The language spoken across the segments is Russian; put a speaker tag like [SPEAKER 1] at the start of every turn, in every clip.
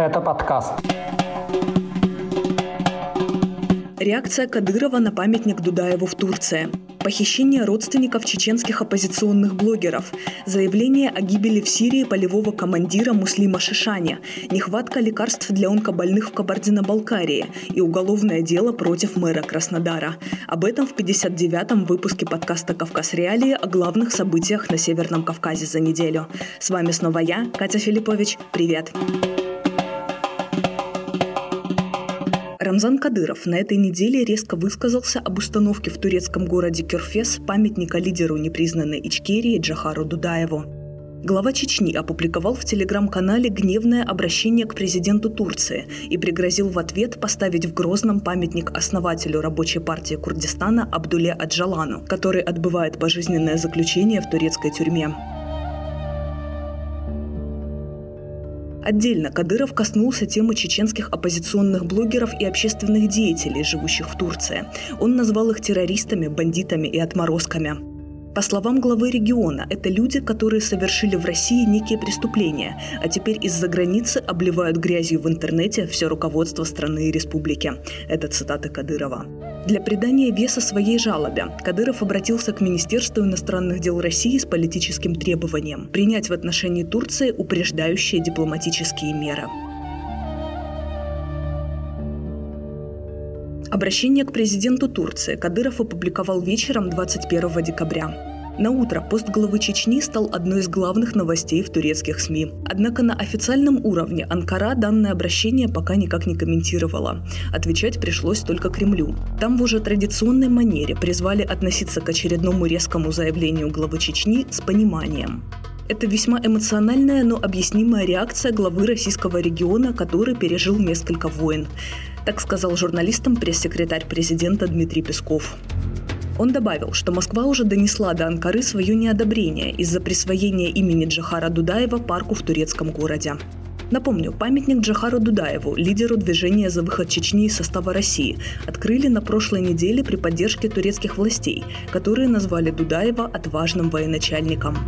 [SPEAKER 1] Это подкаст.
[SPEAKER 2] Реакция Кадырова на памятник Дудаеву в Турции. Похищение родственников чеченских оппозиционных блогеров. Заявление о гибели в Сирии полевого командира Муслима Шишани. Нехватка лекарств для онкобольных в Кабардино-Балкарии. И уголовное дело против мэра Краснодара. Об этом в 59-м выпуске подкаста «Кавказ Реалии» о главных событиях на Северном Кавказе за неделю. С вами снова я, Катя Филиппович. Привет! Привет! Рамзан Кадыров на этой неделе резко высказался об установке в турецком городе Кюрфес памятника лидеру непризнанной Ичкерии Джахару Дудаеву. Глава Чечни опубликовал в телеграм-канале гневное обращение к президенту Турции и пригрозил в ответ поставить в Грозном памятник основателю рабочей партии Курдистана Абдуле Аджалану, который отбывает пожизненное заключение в турецкой тюрьме. Отдельно Кадыров коснулся темы чеченских оппозиционных блогеров и общественных деятелей, живущих в Турции. Он назвал их террористами, бандитами и отморозками. По словам главы региона, это люди, которые совершили в России некие преступления, а теперь из-за границы обливают грязью в интернете все руководство страны и республики. Это цитата Кадырова. Для придания веса своей жалобе Кадыров обратился к Министерству иностранных дел России с политическим требованием принять в отношении Турции упреждающие дипломатические меры. Обращение к президенту Турции Кадыров опубликовал вечером 21 декабря. На утро пост главы Чечни стал одной из главных новостей в турецких СМИ. Однако на официальном уровне Анкара данное обращение пока никак не комментировала. Отвечать пришлось только Кремлю. Там в уже традиционной манере призвали относиться к очередному резкому заявлению главы Чечни с пониманием. Это весьма эмоциональная, но объяснимая реакция главы российского региона, который пережил несколько войн. Так сказал журналистам пресс-секретарь президента Дмитрий Песков. Он добавил, что Москва уже донесла до Анкары свое неодобрение из-за присвоения имени Джахара Дудаева парку в турецком городе. Напомню, памятник Джахару Дудаеву, лидеру движения за выход Чечни из состава России, открыли на прошлой неделе при поддержке турецких властей, которые назвали Дудаева отважным военачальником.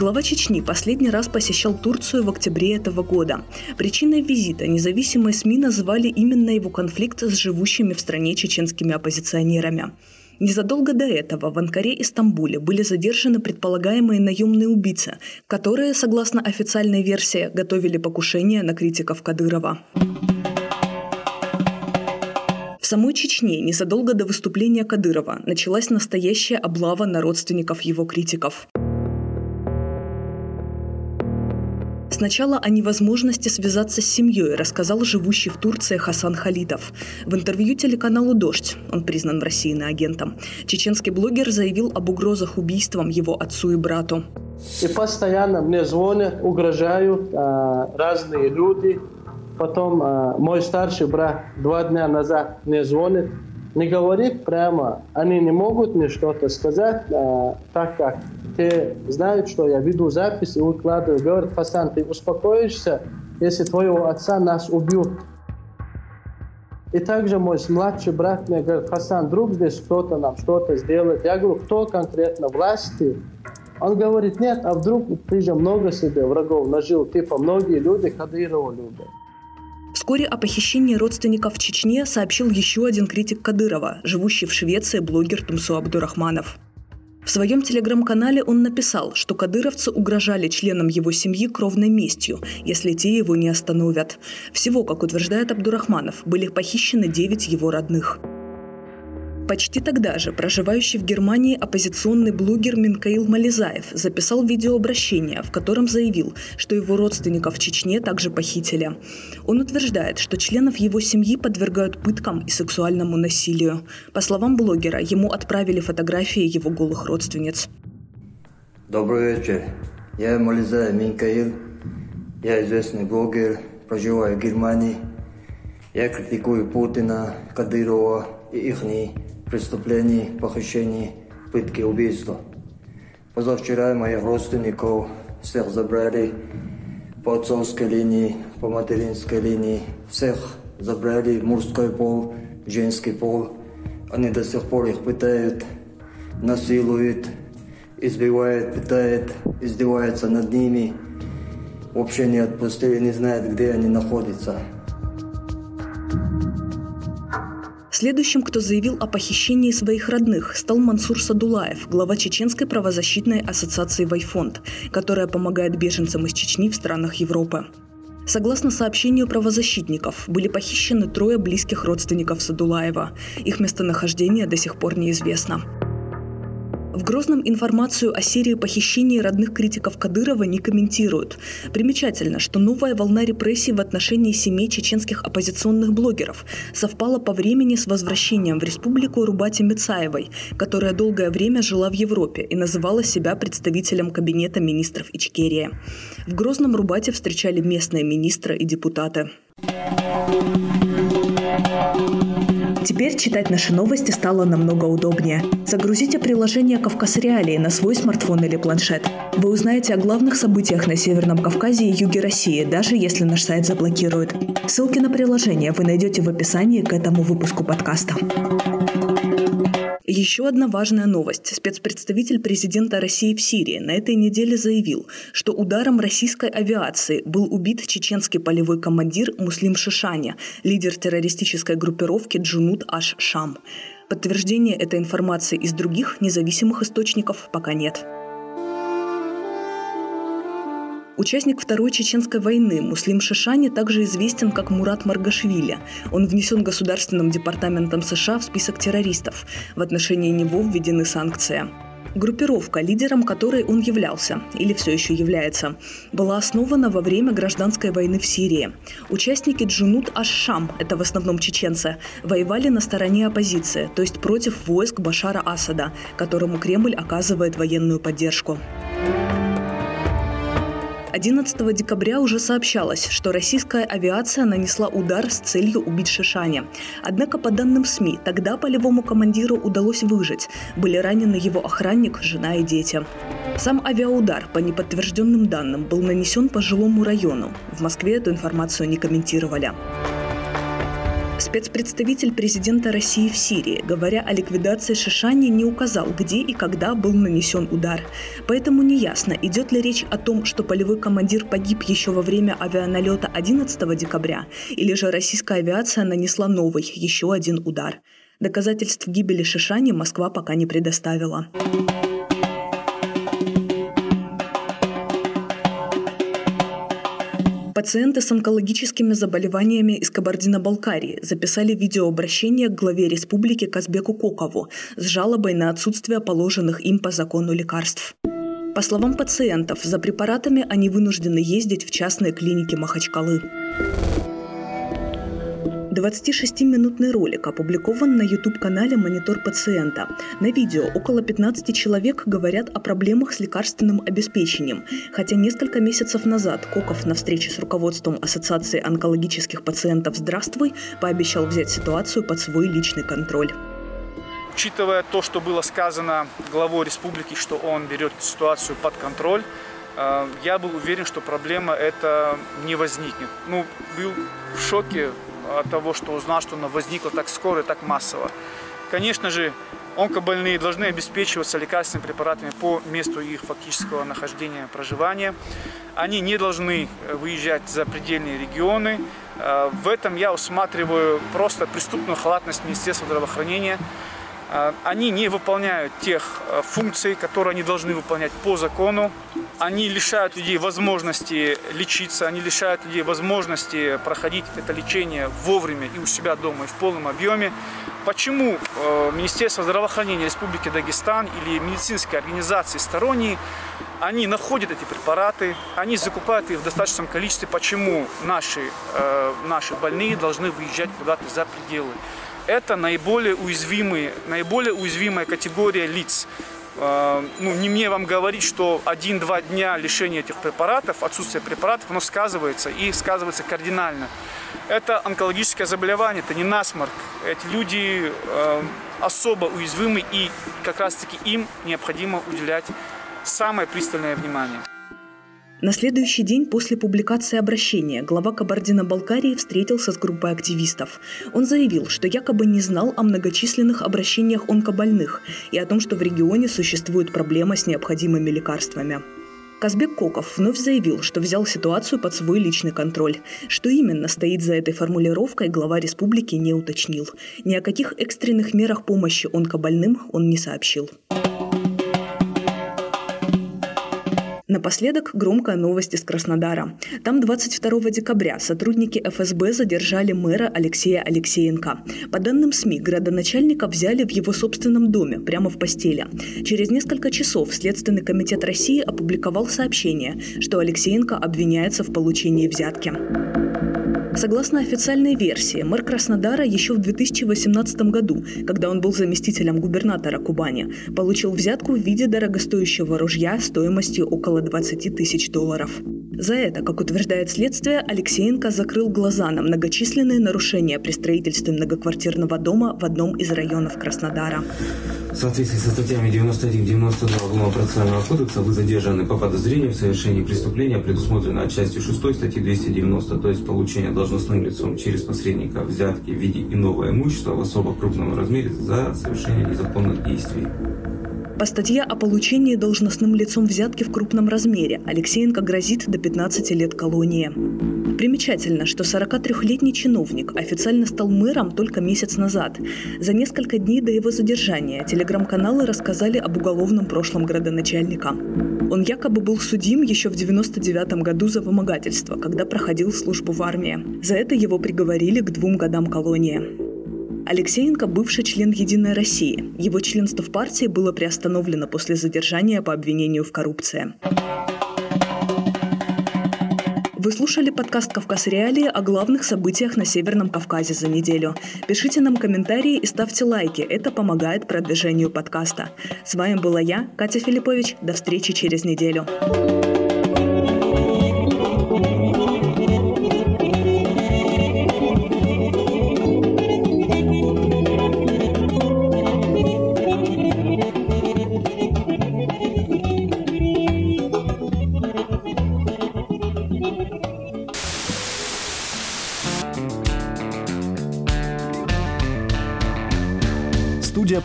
[SPEAKER 2] Глава Чечни последний раз посещал Турцию в октябре этого года. Причиной визита независимые СМИ называли именно его конфликт с живущими в стране чеченскими оппозиционерами. Незадолго до этого в Анкаре и Стамбуле были задержаны предполагаемые наемные убийцы, которые, согласно официальной версии, готовили покушение на критиков Кадырова. В самой Чечне незадолго до выступления Кадырова началась настоящая облава на родственников его критиков. Сначала о невозможности связаться с семьей рассказал живущий в Турции Хасан Халидов. В интервью телеканалу «Дождь», он признан в России на агентом, чеченский блогер заявил об угрозах убийством его отцу и брату.
[SPEAKER 3] И постоянно мне звонят, угрожают э, разные люди. Потом э, мой старший брат два дня назад мне звонит, не говорит прямо, они не могут мне что-то сказать, э, так как те знают, что я веду запись и выкладываю. Говорят, Хасан, ты успокоишься, если твоего отца нас убьют. И также мой младший брат мне говорит, Хасан, вдруг здесь кто-то нам что-то сделает. Я говорю, кто конкретно, власти? Он говорит, нет, а вдруг ты же много себе врагов нажил, типа многие люди Кадырова любят.
[SPEAKER 2] Вскоре о похищении родственников в Чечне сообщил еще один критик Кадырова, живущий в Швеции блогер Тумсу Абдурахманов. В своем телеграм-канале он написал, что кадыровцы угрожали членам его семьи кровной местью, если те его не остановят. Всего, как утверждает Абдурахманов, были похищены 9 его родных. Почти тогда же проживающий в Германии оппозиционный блогер Минкаил Мализаев записал видеообращение, в котором заявил, что его родственников в Чечне также похитили. Он утверждает, что членов его семьи подвергают пыткам и сексуальному насилию. По словам блогера, ему отправили фотографии его голых родственниц.
[SPEAKER 4] Добрый вечер. Я Мализаев Минкаил. Я известный блогер, проживаю в Германии. Я критикую Путина, Кадырова и их преступлений, похищений, пытки, убийства. Позавчера моих родственников всех забрали по отцовской линии, по материнской линии. Всех забрали мужской пол, женский пол. Они до сих пор их пытают, насилуют, избивают, пытают, издеваются над ними. вообще не отпустили, не знают, где они находятся.
[SPEAKER 2] Следующим, кто заявил о похищении своих родных, стал Мансур Садулаев, глава Чеченской правозащитной ассоциации «Вайфонд», которая помогает беженцам из Чечни в странах Европы. Согласно сообщению правозащитников, были похищены трое близких родственников Садулаева. Их местонахождение до сих пор неизвестно. В Грозном информацию о серии похищений родных критиков Кадырова не комментируют. Примечательно, что новая волна репрессий в отношении семей чеченских оппозиционных блогеров совпала по времени с возвращением в республику Рубати Мицаевой, которая долгое время жила в Европе и называла себя представителем кабинета министров Ичкерии. В Грозном Рубате встречали местные министры и депутаты. Теперь читать наши новости стало намного удобнее. Загрузите приложение «Кавказ Реалии» на свой смартфон или планшет. Вы узнаете о главных событиях на Северном Кавказе и юге России, даже если наш сайт заблокируют. Ссылки на приложение вы найдете в описании к этому выпуску подкаста. Еще одна важная новость. Спецпредставитель президента России в Сирии на этой неделе заявил, что ударом российской авиации был убит чеченский полевой командир Муслим Шишаня, лидер террористической группировки Джунут Аш-Шам. Подтверждения этой информации из других независимых источников пока нет. Участник Второй Чеченской войны Муслим Шишани также известен как Мурат Маргашвили. Он внесен Государственным департаментом США в список террористов. В отношении него введены санкции. Группировка, лидером которой он являлся, или все еще является, была основана во время гражданской войны в Сирии. Участники Джунут Аш-Шам, это в основном чеченцы, воевали на стороне оппозиции, то есть против войск Башара Асада, которому Кремль оказывает военную поддержку. 11 декабря уже сообщалось, что российская авиация нанесла удар с целью убить Шишаня. Однако, по данным СМИ, тогда полевому командиру удалось выжить. Были ранены его охранник, жена и дети. Сам авиаудар, по неподтвержденным данным, был нанесен по жилому району. В Москве эту информацию не комментировали. Спецпредставитель президента России в Сирии, говоря о ликвидации Шишани, не указал, где и когда был нанесен удар. Поэтому неясно, идет ли речь о том, что полевой командир погиб еще во время авианалета 11 декабря, или же российская авиация нанесла новый, еще один удар. Доказательств гибели Шишани Москва пока не предоставила. Пациенты с онкологическими заболеваниями из Кабардино-Балкарии записали видеообращение к главе республики Казбеку Кокову с жалобой на отсутствие положенных им по закону лекарств. По словам пациентов, за препаратами они вынуждены ездить в частные клиники Махачкалы. 26-минутный ролик опубликован на YouTube-канале «Монитор пациента». На видео около 15 человек говорят о проблемах с лекарственным обеспечением, хотя несколько месяцев назад Коков на встрече с руководством Ассоциации онкологических пациентов «Здравствуй» пообещал взять ситуацию под свой личный контроль.
[SPEAKER 1] Учитывая то, что было сказано главой республики, что он берет ситуацию под контроль, э, я был уверен, что проблема это не возникнет. Ну, был в шоке от того, что узнал, что она возникла так скоро и так массово. Конечно же, онкобольные должны обеспечиваться лекарственными препаратами по месту их фактического нахождения, проживания. Они не должны э, выезжать за предельные регионы. Э, в этом я усматриваю просто преступную халатность Министерства здравоохранения. Э, они не выполняют тех функций, которые они должны выполнять по закону они лишают людей возможности лечиться, они лишают людей возможности проходить это лечение вовремя и у себя дома, и в полном объеме. Почему э, Министерство здравоохранения Республики Дагестан или медицинские организации сторонние, они находят эти препараты, они закупают их в достаточном количестве. Почему наши, э, наши больные должны выезжать куда-то за пределы? Это наиболее уязвимые, наиболее уязвимая категория лиц. А, ну, не мне вам говорить, что один-два дня лишения этих препаратов, отсутствие препаратов, оно сказывается и сказывается кардинально. Это онкологическое заболевание, это не насморк. Эти люди э, особо уязвимы и как раз-таки им необходимо уделять самое пристальное внимание.
[SPEAKER 2] На следующий день после публикации обращения глава Кабардино-Балкарии встретился с группой активистов. Он заявил, что якобы не знал о многочисленных обращениях онкобольных и о том, что в регионе существует проблема с необходимыми лекарствами. Казбек Коков вновь заявил, что взял ситуацию под свой личный контроль. Что именно стоит за этой формулировкой, глава республики не уточнил. Ни о каких экстренных мерах помощи онкобольным он не сообщил. Напоследок громкая новость из Краснодара. Там 22 декабря сотрудники ФСБ задержали мэра Алексея Алексеенко. По данным СМИ, градоначальника взяли в его собственном доме, прямо в постели. Через несколько часов Следственный комитет России опубликовал сообщение, что Алексеенко обвиняется в получении взятки. Согласно официальной версии, мэр Краснодара еще в 2018 году, когда он был заместителем губернатора Кубани, получил взятку в виде дорогостоящего ружья стоимостью около 20 тысяч долларов. За это, как утверждает следствие, Алексеенко закрыл глаза на многочисленные нарушения при строительстве многоквартирного дома в одном из районов Краснодара.
[SPEAKER 5] В соответствии со статьями 91-92 Уголовно-процессуального кодекса вы задержаны по подозрению в совершении преступления, предусмотренного частью 6 статьи 290, то есть получение должностным лицом через посредника взятки в виде иного имущества в особо крупном размере за совершение незаконных действий.
[SPEAKER 2] По статье о получении должностным лицом взятки в крупном размере Алексеенко грозит до 15 лет колонии. Примечательно, что 43-летний чиновник официально стал мэром только месяц назад. За несколько дней до его задержания телеграм-каналы рассказали об уголовном прошлом градоначальника. Он якобы был судим еще в 99 году за вымогательство, когда проходил службу в армии. За это его приговорили к двум годам колонии. Алексеенко – бывший член «Единой России». Его членство в партии было приостановлено после задержания по обвинению в коррупции. Вы слушали подкаст «Кавказ Реалии» о главных событиях на Северном Кавказе за неделю. Пишите нам комментарии и ставьте лайки. Это помогает продвижению подкаста. С вами была я, Катя Филиппович. До встречи через неделю.